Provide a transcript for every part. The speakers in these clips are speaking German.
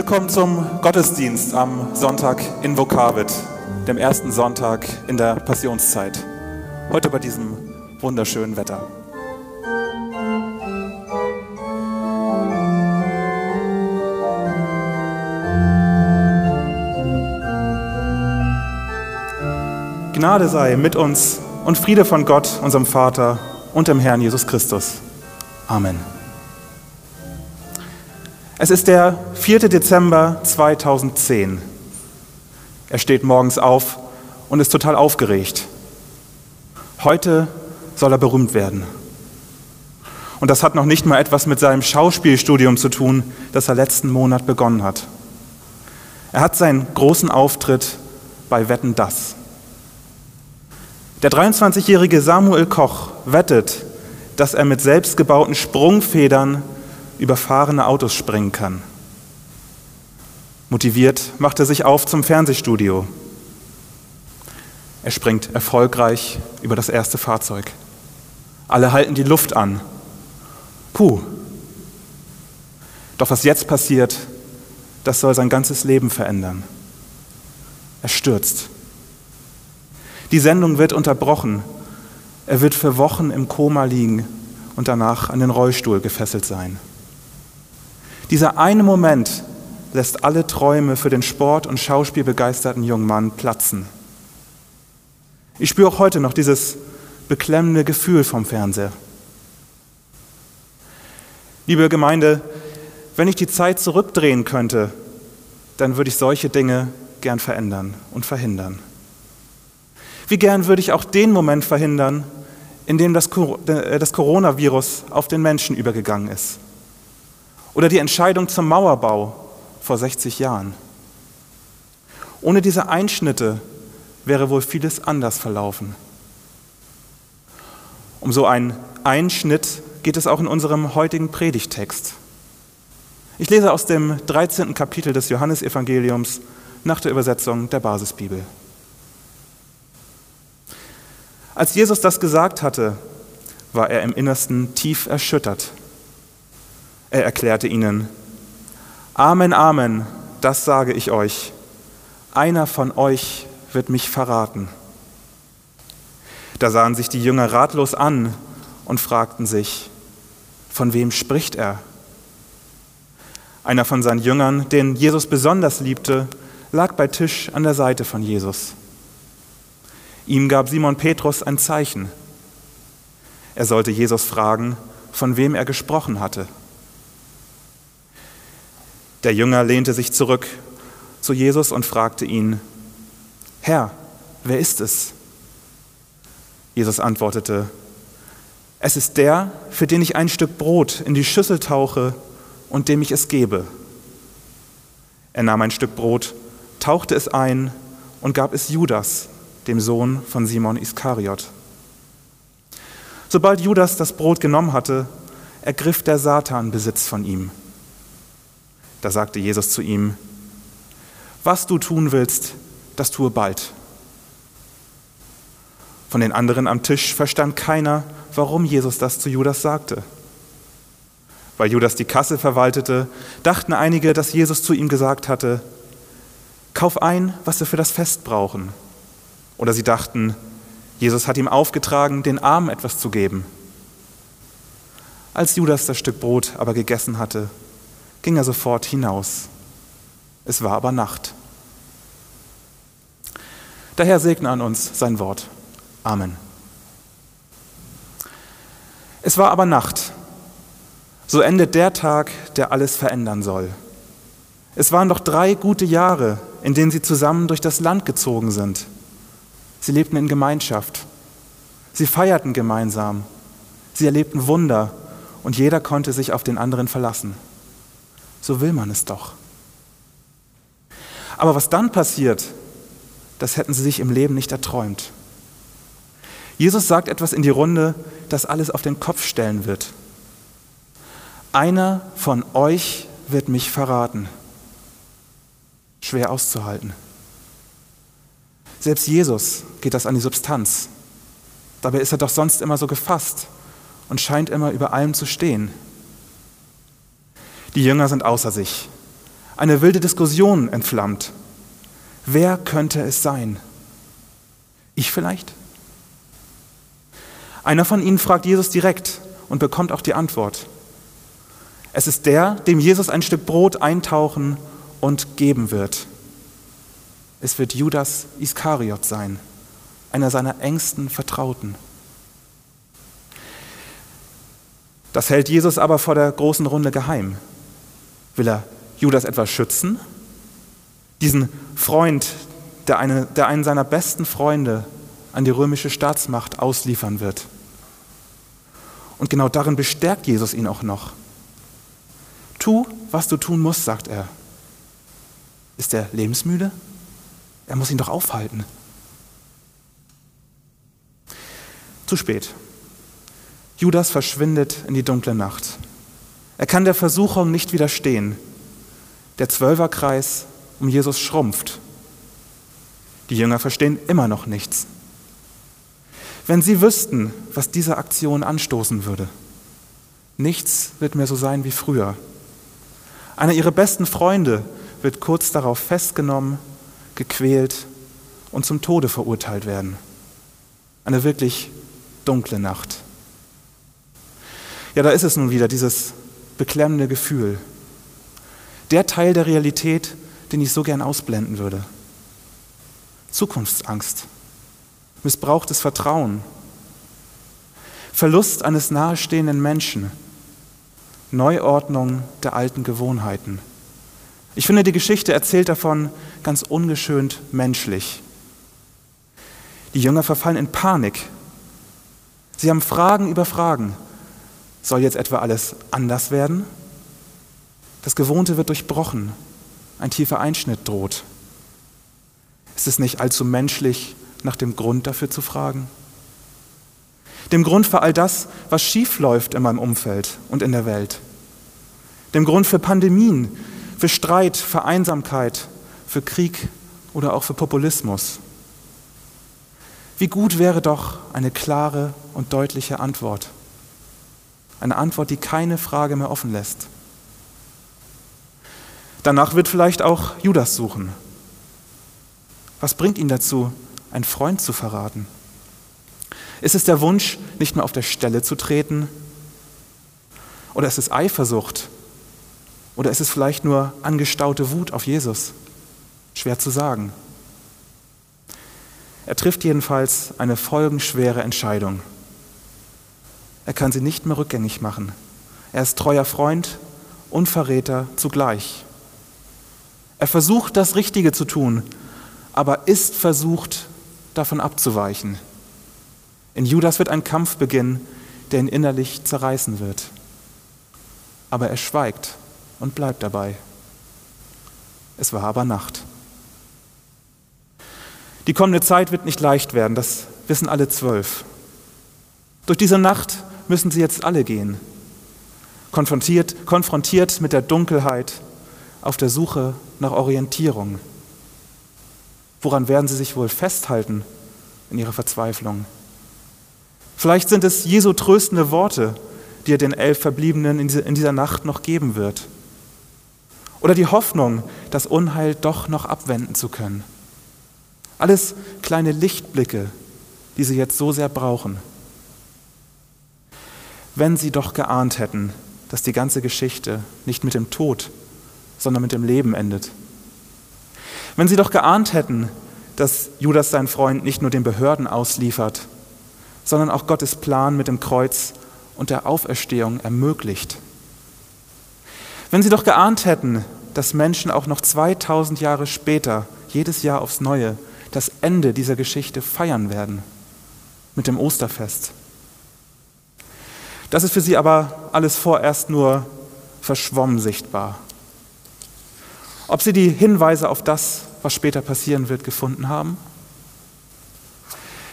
Willkommen zum Gottesdienst am Sonntag in Vokavit, dem ersten Sonntag in der Passionszeit. Heute bei diesem wunderschönen Wetter. Gnade sei mit uns und Friede von Gott, unserem Vater und dem Herrn Jesus Christus. Amen. Es ist der 4. Dezember 2010. Er steht morgens auf und ist total aufgeregt. Heute soll er berühmt werden. Und das hat noch nicht mal etwas mit seinem Schauspielstudium zu tun, das er letzten Monat begonnen hat. Er hat seinen großen Auftritt bei Wetten das. Der 23-jährige Samuel Koch wettet, dass er mit selbstgebauten Sprungfedern über fahrende Autos springen kann. Motiviert macht er sich auf zum Fernsehstudio. Er springt erfolgreich über das erste Fahrzeug. Alle halten die Luft an. Puh. Doch was jetzt passiert, das soll sein ganzes Leben verändern. Er stürzt. Die Sendung wird unterbrochen. Er wird für Wochen im Koma liegen und danach an den Rollstuhl gefesselt sein. Dieser eine Moment lässt alle Träume für den Sport- und Schauspiel begeisterten jungen Mann platzen. Ich spüre auch heute noch dieses beklemmende Gefühl vom Fernseher. Liebe Gemeinde, wenn ich die Zeit zurückdrehen könnte, dann würde ich solche Dinge gern verändern und verhindern. Wie gern würde ich auch den Moment verhindern, in dem das, äh, das Coronavirus auf den Menschen übergegangen ist. Oder die Entscheidung zum Mauerbau vor 60 Jahren. Ohne diese Einschnitte wäre wohl vieles anders verlaufen. Um so einen Einschnitt geht es auch in unserem heutigen Predigtext. Ich lese aus dem 13. Kapitel des Johannesevangeliums nach der Übersetzung der Basisbibel. Als Jesus das gesagt hatte, war er im Innersten tief erschüttert. Er erklärte ihnen, Amen, Amen, das sage ich euch, einer von euch wird mich verraten. Da sahen sich die Jünger ratlos an und fragten sich, von wem spricht er? Einer von seinen Jüngern, den Jesus besonders liebte, lag bei Tisch an der Seite von Jesus. Ihm gab Simon Petrus ein Zeichen. Er sollte Jesus fragen, von wem er gesprochen hatte. Der Jünger lehnte sich zurück zu Jesus und fragte ihn, Herr, wer ist es? Jesus antwortete, es ist der, für den ich ein Stück Brot in die Schüssel tauche und dem ich es gebe. Er nahm ein Stück Brot, tauchte es ein und gab es Judas, dem Sohn von Simon Iskariot. Sobald Judas das Brot genommen hatte, ergriff der Satan Besitz von ihm. Da sagte Jesus zu ihm, was du tun willst, das tue bald. Von den anderen am Tisch verstand keiner, warum Jesus das zu Judas sagte. Weil Judas die Kasse verwaltete, dachten einige, dass Jesus zu ihm gesagt hatte, Kauf ein, was wir für das Fest brauchen. Oder sie dachten, Jesus hat ihm aufgetragen, den Armen etwas zu geben. Als Judas das Stück Brot aber gegessen hatte, ging er sofort hinaus. Es war aber Nacht. Daher segne an uns sein Wort. Amen. Es war aber Nacht. So endet der Tag, der alles verändern soll. Es waren doch drei gute Jahre, in denen sie zusammen durch das Land gezogen sind. Sie lebten in Gemeinschaft. Sie feierten gemeinsam. Sie erlebten Wunder und jeder konnte sich auf den anderen verlassen. So will man es doch. Aber was dann passiert, das hätten sie sich im Leben nicht erträumt. Jesus sagt etwas in die Runde, das alles auf den Kopf stellen wird. Einer von euch wird mich verraten. Schwer auszuhalten. Selbst Jesus geht das an die Substanz. Dabei ist er doch sonst immer so gefasst und scheint immer über allem zu stehen. Die Jünger sind außer sich. eine wilde Diskussion entflammt. Wer könnte es sein? Ich vielleicht? Einer von ihnen fragt Jesus direkt und bekommt auch die Antwort. Es ist der, dem Jesus ein Stück Brot eintauchen und geben wird. Es wird Judas Iskariot sein, einer seiner engsten Vertrauten. Das hält Jesus aber vor der großen Runde geheim. Will er Judas etwa schützen? Diesen Freund, der, eine, der einen seiner besten Freunde an die römische Staatsmacht ausliefern wird. Und genau darin bestärkt Jesus ihn auch noch. Tu, was du tun musst, sagt er. Ist er lebensmüde? Er muss ihn doch aufhalten. Zu spät. Judas verschwindet in die dunkle Nacht. Er kann der Versuchung nicht widerstehen. Der Zwölferkreis um Jesus schrumpft. Die Jünger verstehen immer noch nichts. Wenn sie wüssten, was diese Aktion anstoßen würde. Nichts wird mehr so sein wie früher. Einer ihrer besten Freunde wird kurz darauf festgenommen, gequält und zum Tode verurteilt werden. Eine wirklich dunkle Nacht. Ja, da ist es nun wieder, dieses beklemmende Gefühl. Der Teil der Realität, den ich so gern ausblenden würde. Zukunftsangst, missbrauchtes Vertrauen, Verlust eines nahestehenden Menschen, Neuordnung der alten Gewohnheiten. Ich finde, die Geschichte erzählt davon ganz ungeschönt menschlich. Die Jünger verfallen in Panik. Sie haben Fragen über Fragen. Soll jetzt etwa alles anders werden? Das Gewohnte wird durchbrochen. Ein tiefer Einschnitt droht. Ist es nicht allzu menschlich, nach dem Grund dafür zu fragen? Dem Grund für all das, was schief läuft in meinem Umfeld und in der Welt. Dem Grund für Pandemien, für Streit, für Einsamkeit, für Krieg oder auch für Populismus. Wie gut wäre doch eine klare und deutliche Antwort. Eine Antwort, die keine Frage mehr offen lässt. Danach wird vielleicht auch Judas suchen. Was bringt ihn dazu, einen Freund zu verraten? Ist es der Wunsch, nicht mehr auf der Stelle zu treten? Oder ist es Eifersucht? Oder ist es vielleicht nur angestaute Wut auf Jesus? Schwer zu sagen. Er trifft jedenfalls eine folgenschwere Entscheidung. Er kann sie nicht mehr rückgängig machen. Er ist treuer Freund und Verräter zugleich. Er versucht, das Richtige zu tun, aber ist versucht, davon abzuweichen. In Judas wird ein Kampf beginnen, der ihn innerlich zerreißen wird. Aber er schweigt und bleibt dabei. Es war aber Nacht. Die kommende Zeit wird nicht leicht werden, das wissen alle zwölf. Durch diese Nacht müssen sie jetzt alle gehen, konfrontiert, konfrontiert mit der Dunkelheit, auf der Suche nach Orientierung. Woran werden sie sich wohl festhalten in ihrer Verzweiflung? Vielleicht sind es Jesu tröstende Worte, die er den elf Verbliebenen in dieser Nacht noch geben wird. Oder die Hoffnung, das Unheil doch noch abwenden zu können. Alles kleine Lichtblicke, die sie jetzt so sehr brauchen. Wenn sie doch geahnt hätten, dass die ganze Geschichte nicht mit dem Tod, sondern mit dem Leben endet. Wenn sie doch geahnt hätten, dass Judas seinen Freund nicht nur den Behörden ausliefert, sondern auch Gottes Plan mit dem Kreuz und der Auferstehung ermöglicht. Wenn sie doch geahnt hätten, dass Menschen auch noch 2000 Jahre später, jedes Jahr aufs Neue, das Ende dieser Geschichte feiern werden mit dem Osterfest. Das ist für sie aber alles vorerst nur verschwommen sichtbar. Ob sie die Hinweise auf das, was später passieren wird, gefunden haben?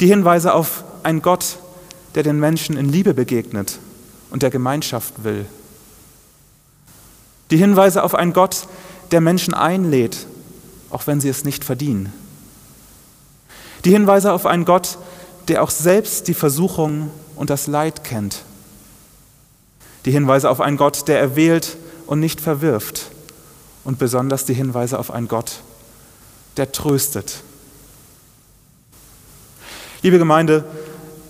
Die Hinweise auf einen Gott, der den Menschen in Liebe begegnet und der Gemeinschaft will. Die Hinweise auf einen Gott, der Menschen einlädt, auch wenn sie es nicht verdienen. Die Hinweise auf einen Gott, der auch selbst die Versuchung und das Leid kennt. Die Hinweise auf einen Gott, der erwählt und nicht verwirft und besonders die Hinweise auf einen Gott, der tröstet. Liebe Gemeinde,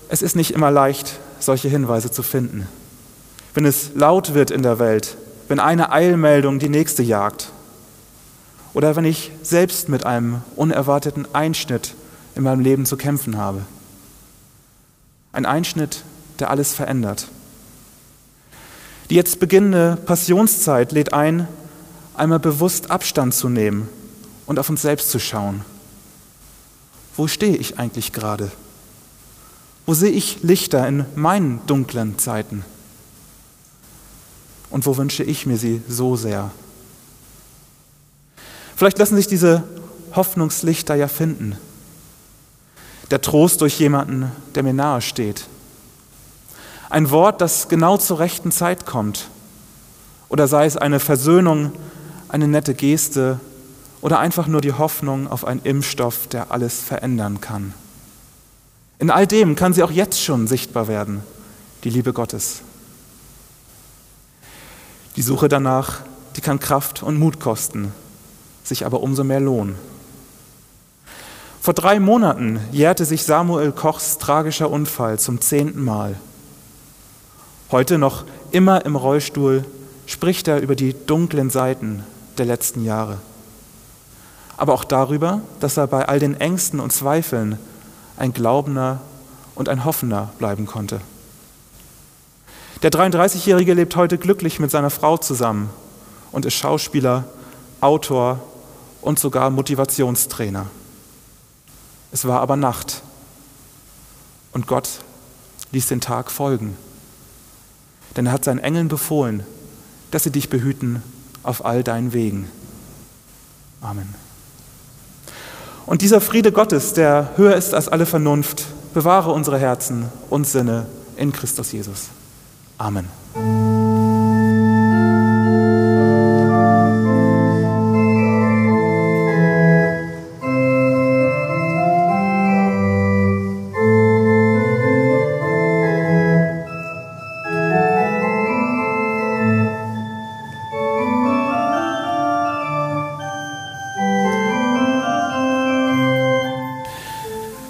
es ist nicht immer leicht, solche Hinweise zu finden. Wenn es laut wird in der Welt, wenn eine Eilmeldung die nächste jagt oder wenn ich selbst mit einem unerwarteten Einschnitt in meinem Leben zu kämpfen habe. Ein Einschnitt, der alles verändert. Die jetzt beginnende Passionszeit lädt ein, einmal bewusst Abstand zu nehmen und auf uns selbst zu schauen. Wo stehe ich eigentlich gerade? Wo sehe ich Lichter in meinen dunklen Zeiten? Und wo wünsche ich mir sie so sehr? Vielleicht lassen sich diese Hoffnungslichter ja finden. Der Trost durch jemanden, der mir nahe steht. Ein Wort, das genau zur rechten Zeit kommt. Oder sei es eine Versöhnung, eine nette Geste oder einfach nur die Hoffnung auf einen Impfstoff, der alles verändern kann. In all dem kann sie auch jetzt schon sichtbar werden, die Liebe Gottes. Die Suche danach, die kann Kraft und Mut kosten, sich aber umso mehr lohnen. Vor drei Monaten jährte sich Samuel Kochs tragischer Unfall zum zehnten Mal. Heute noch immer im Rollstuhl spricht er über die dunklen Seiten der letzten Jahre. Aber auch darüber, dass er bei all den Ängsten und Zweifeln ein Glaubender und ein Hoffender bleiben konnte. Der 33-Jährige lebt heute glücklich mit seiner Frau zusammen und ist Schauspieler, Autor und sogar Motivationstrainer. Es war aber Nacht und Gott ließ den Tag folgen. Denn er hat seinen Engeln befohlen, dass sie dich behüten auf all deinen Wegen. Amen. Und dieser Friede Gottes, der höher ist als alle Vernunft, bewahre unsere Herzen und Sinne in Christus Jesus. Amen.